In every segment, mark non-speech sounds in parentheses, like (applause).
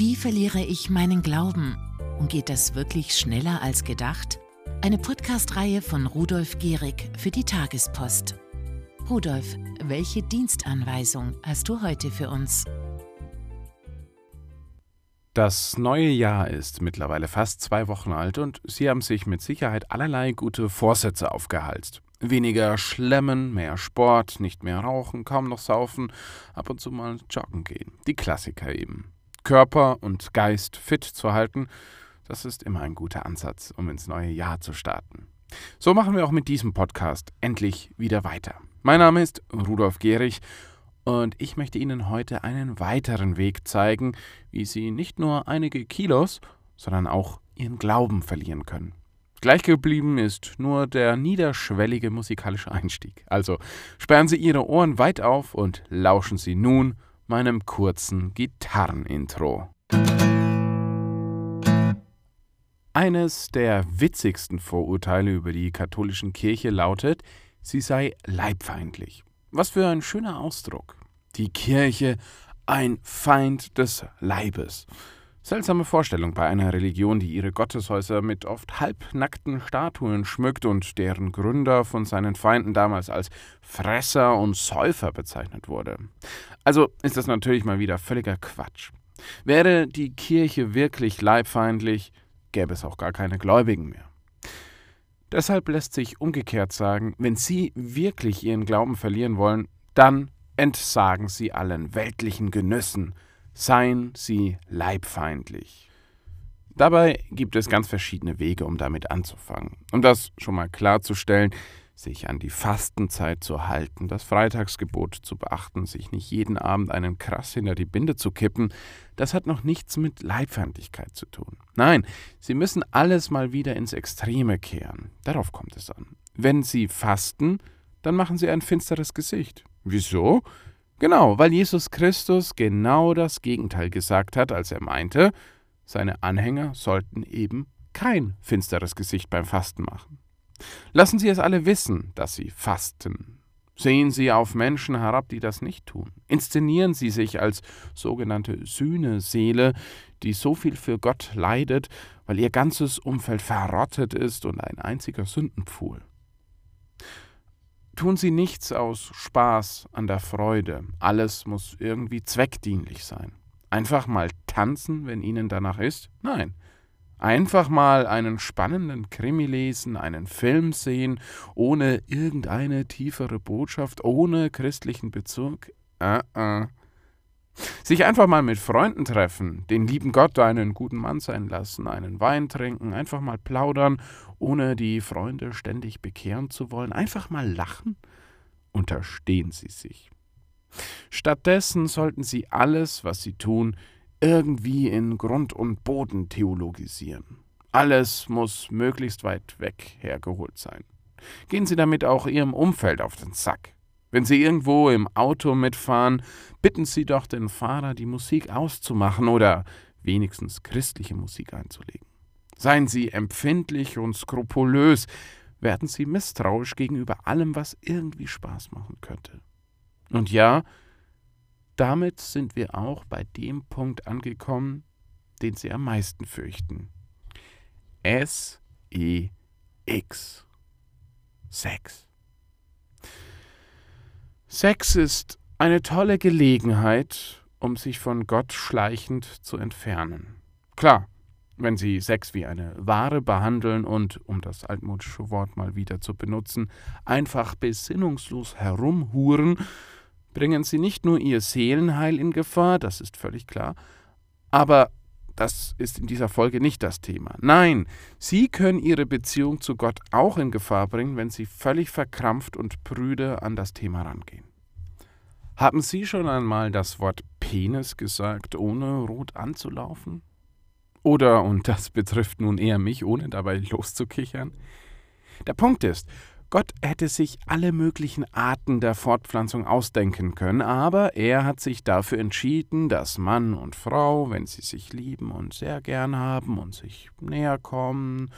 Wie verliere ich meinen Glauben? Und geht das wirklich schneller als gedacht? Eine Podcast-Reihe von Rudolf Gehrig für die Tagespost. Rudolf, welche Dienstanweisung hast du heute für uns? Das neue Jahr ist mittlerweile fast zwei Wochen alt und Sie haben sich mit Sicherheit allerlei gute Vorsätze aufgehalst. Weniger schlemmen, mehr Sport, nicht mehr rauchen, kaum noch saufen, ab und zu mal joggen gehen. Die Klassiker eben. Körper und Geist fit zu halten, das ist immer ein guter Ansatz, um ins neue Jahr zu starten. So machen wir auch mit diesem Podcast endlich wieder weiter. Mein Name ist Rudolf Gehrig und ich möchte Ihnen heute einen weiteren Weg zeigen, wie Sie nicht nur einige Kilos, sondern auch Ihren Glauben verlieren können. Gleich geblieben ist nur der niederschwellige musikalische Einstieg. Also sperren Sie Ihre Ohren weit auf und lauschen Sie nun meinem kurzen Gitarrenintro. Eines der witzigsten Vorurteile über die katholischen Kirche lautet, sie sei leibfeindlich. Was für ein schöner Ausdruck. Die Kirche ein Feind des Leibes. Seltsame Vorstellung bei einer Religion, die ihre Gotteshäuser mit oft halbnackten Statuen schmückt und deren Gründer von seinen Feinden damals als Fresser und Säufer bezeichnet wurde. Also ist das natürlich mal wieder völliger Quatsch. Wäre die Kirche wirklich leibfeindlich, gäbe es auch gar keine Gläubigen mehr. Deshalb lässt sich umgekehrt sagen, wenn Sie wirklich Ihren Glauben verlieren wollen, dann entsagen Sie allen weltlichen Genüssen, seien Sie leibfeindlich. Dabei gibt es ganz verschiedene Wege, um damit anzufangen. Um das schon mal klarzustellen, sich an die Fastenzeit zu halten, das Freitagsgebot zu beachten, sich nicht jeden Abend einen Krass hinter die Binde zu kippen, das hat noch nichts mit Leibfeindlichkeit zu tun. Nein, Sie müssen alles mal wieder ins Extreme kehren. Darauf kommt es an. Wenn Sie fasten, dann machen Sie ein finsteres Gesicht. Wieso? Genau, weil Jesus Christus genau das Gegenteil gesagt hat, als er meinte, seine Anhänger sollten eben kein finsteres Gesicht beim Fasten machen. Lassen Sie es alle wissen, dass Sie fasten. Sehen Sie auf Menschen herab, die das nicht tun. Inszenieren Sie sich als sogenannte Sühneseele, die so viel für Gott leidet, weil ihr ganzes Umfeld verrottet ist und ein einziger Sündenpfuhl. Tun Sie nichts aus Spaß an der Freude. Alles muss irgendwie zweckdienlich sein. Einfach mal tanzen, wenn Ihnen danach ist? Nein. Einfach mal einen spannenden Krimi lesen, einen Film sehen, ohne irgendeine tiefere Botschaft, ohne christlichen Bezug? Uh -uh. Sich einfach mal mit Freunden treffen, den lieben Gott einen guten Mann sein lassen, einen Wein trinken, einfach mal plaudern, ohne die Freunde ständig bekehren zu wollen, einfach mal lachen? Unterstehen Sie sich. Stattdessen sollten Sie alles, was Sie tun, irgendwie in Grund und Boden theologisieren. Alles muss möglichst weit weg hergeholt sein. Gehen Sie damit auch Ihrem Umfeld auf den Sack. Wenn Sie irgendwo im Auto mitfahren, bitten Sie doch den Fahrer, die Musik auszumachen oder wenigstens christliche Musik einzulegen. Seien Sie empfindlich und skrupulös, werden Sie misstrauisch gegenüber allem, was irgendwie Spaß machen könnte. Und ja, damit sind wir auch bei dem Punkt angekommen, den Sie am meisten fürchten. S-E-X. Sex. Sex ist eine tolle Gelegenheit, um sich von Gott schleichend zu entfernen. Klar, wenn Sie Sex wie eine Ware behandeln und, um das altmodische Wort mal wieder zu benutzen, einfach besinnungslos herumhuren, bringen Sie nicht nur Ihr Seelenheil in Gefahr, das ist völlig klar, aber das ist in dieser Folge nicht das Thema. Nein, Sie können Ihre Beziehung zu Gott auch in Gefahr bringen, wenn Sie völlig verkrampft und prüde an das Thema rangehen. Haben Sie schon einmal das Wort Penis gesagt, ohne rot anzulaufen? Oder, und das betrifft nun eher mich, ohne dabei (laughs) loszukichern? Der Punkt ist, Gott hätte sich alle möglichen Arten der Fortpflanzung ausdenken können, aber er hat sich dafür entschieden, dass Mann und Frau, wenn sie sich lieben und sehr gern haben und sich näher kommen,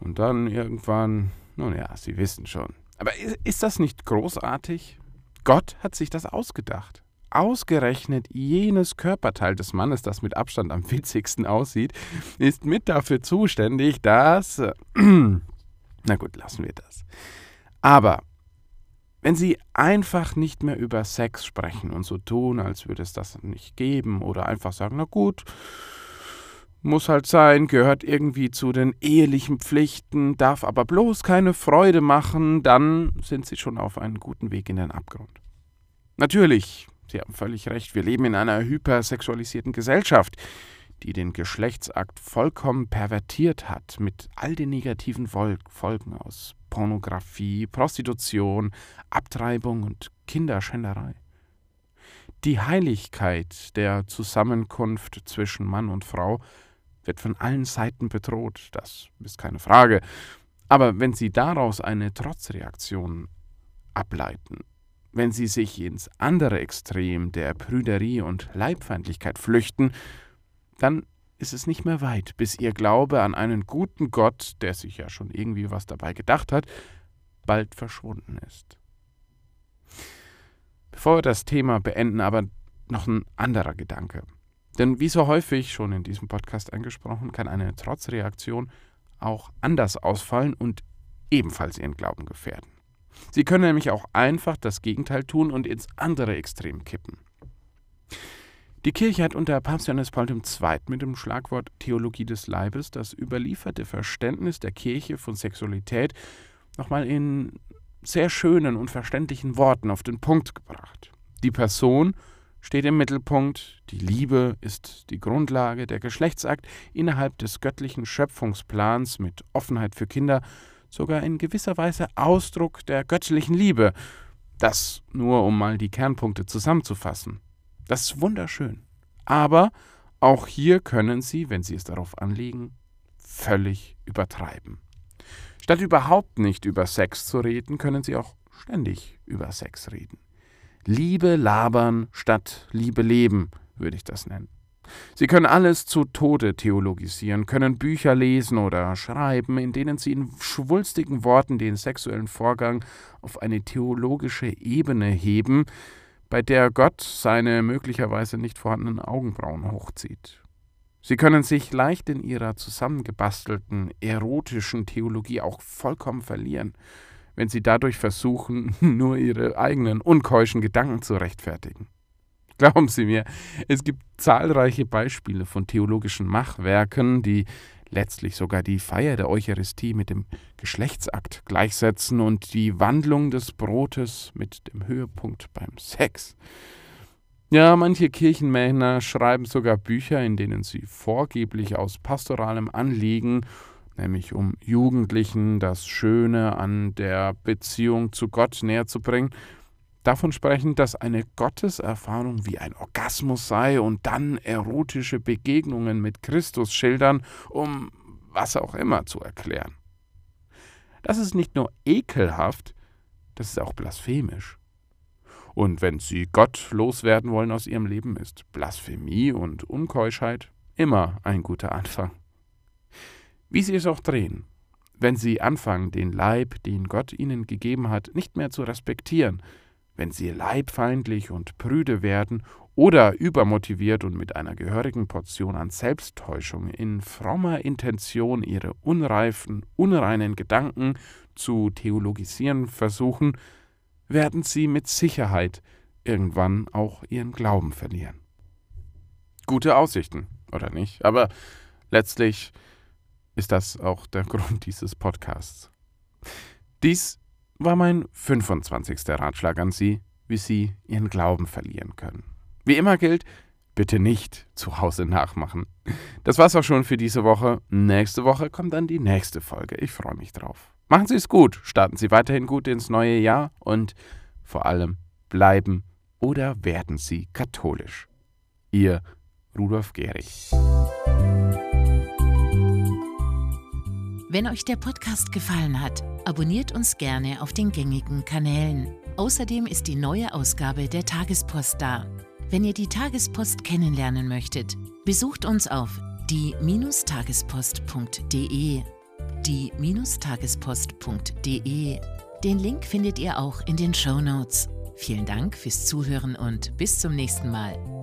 und dann irgendwann, nun ja, Sie wissen schon. Aber ist das nicht großartig? Gott hat sich das ausgedacht. ausgerechnet jenes Körperteil des Mannes, das mit Abstand am (laughs) witzigsten aussieht, ist mit dafür zuständig, dass... Na gut, lassen wir das. Aber wenn Sie einfach nicht mehr über Sex sprechen und so tun, als würde es das nicht geben, oder einfach sagen, na gut, muss halt sein, gehört irgendwie zu den ehelichen Pflichten, darf aber bloß keine Freude machen, dann sind Sie schon auf einem guten Weg in den Abgrund. Natürlich, Sie haben völlig recht, wir leben in einer hypersexualisierten Gesellschaft, die den Geschlechtsakt vollkommen pervertiert hat mit all den negativen Folgen aus Pornografie, Prostitution, Abtreibung und Kinderschänderei. Die Heiligkeit der Zusammenkunft zwischen Mann und Frau wird von allen Seiten bedroht, das ist keine Frage. Aber wenn Sie daraus eine Trotzreaktion ableiten, wenn Sie sich ins andere Extrem der Prüderie und Leibfeindlichkeit flüchten, dann ist es nicht mehr weit, bis ihr Glaube an einen guten Gott, der sich ja schon irgendwie was dabei gedacht hat, bald verschwunden ist. Bevor wir das Thema beenden, aber noch ein anderer Gedanke. Denn wie so häufig schon in diesem Podcast angesprochen, kann eine Trotzreaktion auch anders ausfallen und ebenfalls ihren Glauben gefährden. Sie können nämlich auch einfach das Gegenteil tun und ins andere Extrem kippen. Die Kirche hat unter Papst Johannes Paul II. mit dem Schlagwort Theologie des Leibes das überlieferte Verständnis der Kirche von Sexualität nochmal in sehr schönen und verständlichen Worten auf den Punkt gebracht. Die Person steht im Mittelpunkt, die Liebe ist die Grundlage, der Geschlechtsakt innerhalb des göttlichen Schöpfungsplans mit Offenheit für Kinder sogar in gewisser Weise Ausdruck der göttlichen Liebe. Das nur um mal die Kernpunkte zusammenzufassen. Das ist wunderschön. Aber auch hier können Sie, wenn Sie es darauf anlegen, völlig übertreiben. Statt überhaupt nicht über Sex zu reden, können Sie auch ständig über Sex reden. Liebe labern statt Liebe leben, würde ich das nennen. Sie können alles zu Tode theologisieren, können Bücher lesen oder schreiben, in denen sie in schwulstigen Worten den sexuellen Vorgang auf eine theologische Ebene heben, bei der Gott seine möglicherweise nicht vorhandenen Augenbrauen hochzieht. Sie können sich leicht in ihrer zusammengebastelten erotischen Theologie auch vollkommen verlieren, wenn sie dadurch versuchen, (laughs) nur ihre eigenen unkeuschen Gedanken zu rechtfertigen. (laughs) Glauben Sie mir, es gibt zahlreiche Beispiele von theologischen Machwerken, die letztlich sogar die Feier der Eucharistie mit dem Geschlechtsakt gleichsetzen und die Wandlung des Brotes mit dem Höhepunkt beim Sex. Ja, manche Kirchenmänner schreiben sogar Bücher, in denen sie vorgeblich aus pastoralem Anliegen, nämlich um Jugendlichen das Schöne an der Beziehung zu Gott näher zu bringen, davon sprechen, dass eine Gotteserfahrung wie ein Orgasmus sei und dann erotische Begegnungen mit Christus schildern, um was auch immer zu erklären. Das ist nicht nur ekelhaft, das ist auch blasphemisch. Und wenn Sie Gott loswerden wollen aus Ihrem Leben, ist Blasphemie und Unkeuschheit immer ein guter Anfang. Wie Sie es auch drehen, wenn Sie anfangen, den Leib, den Gott Ihnen gegeben hat, nicht mehr zu respektieren, wenn sie leibfeindlich und prüde werden oder übermotiviert und mit einer gehörigen Portion an Selbsttäuschung in frommer Intention ihre unreifen, unreinen Gedanken zu theologisieren versuchen, werden sie mit Sicherheit irgendwann auch ihren Glauben verlieren. Gute Aussichten, oder nicht? Aber letztlich ist das auch der (laughs) Grund dieses Podcasts. Dies war mein 25. Ratschlag an Sie, wie Sie Ihren Glauben verlieren können. Wie immer gilt, bitte nicht zu Hause nachmachen. Das war's auch schon für diese Woche. Nächste Woche kommt dann die nächste Folge. Ich freue mich drauf. Machen Sie es gut, starten Sie weiterhin gut ins neue Jahr und vor allem bleiben oder werden Sie katholisch. Ihr Rudolf Gehrig. Wenn euch der Podcast gefallen hat, abonniert uns gerne auf den gängigen Kanälen. Außerdem ist die neue Ausgabe der Tagespost da. Wenn ihr die Tagespost kennenlernen möchtet, besucht uns auf die-tagespost.de. Die-tagespost.de. Den Link findet ihr auch in den Show Notes. Vielen Dank fürs Zuhören und bis zum nächsten Mal.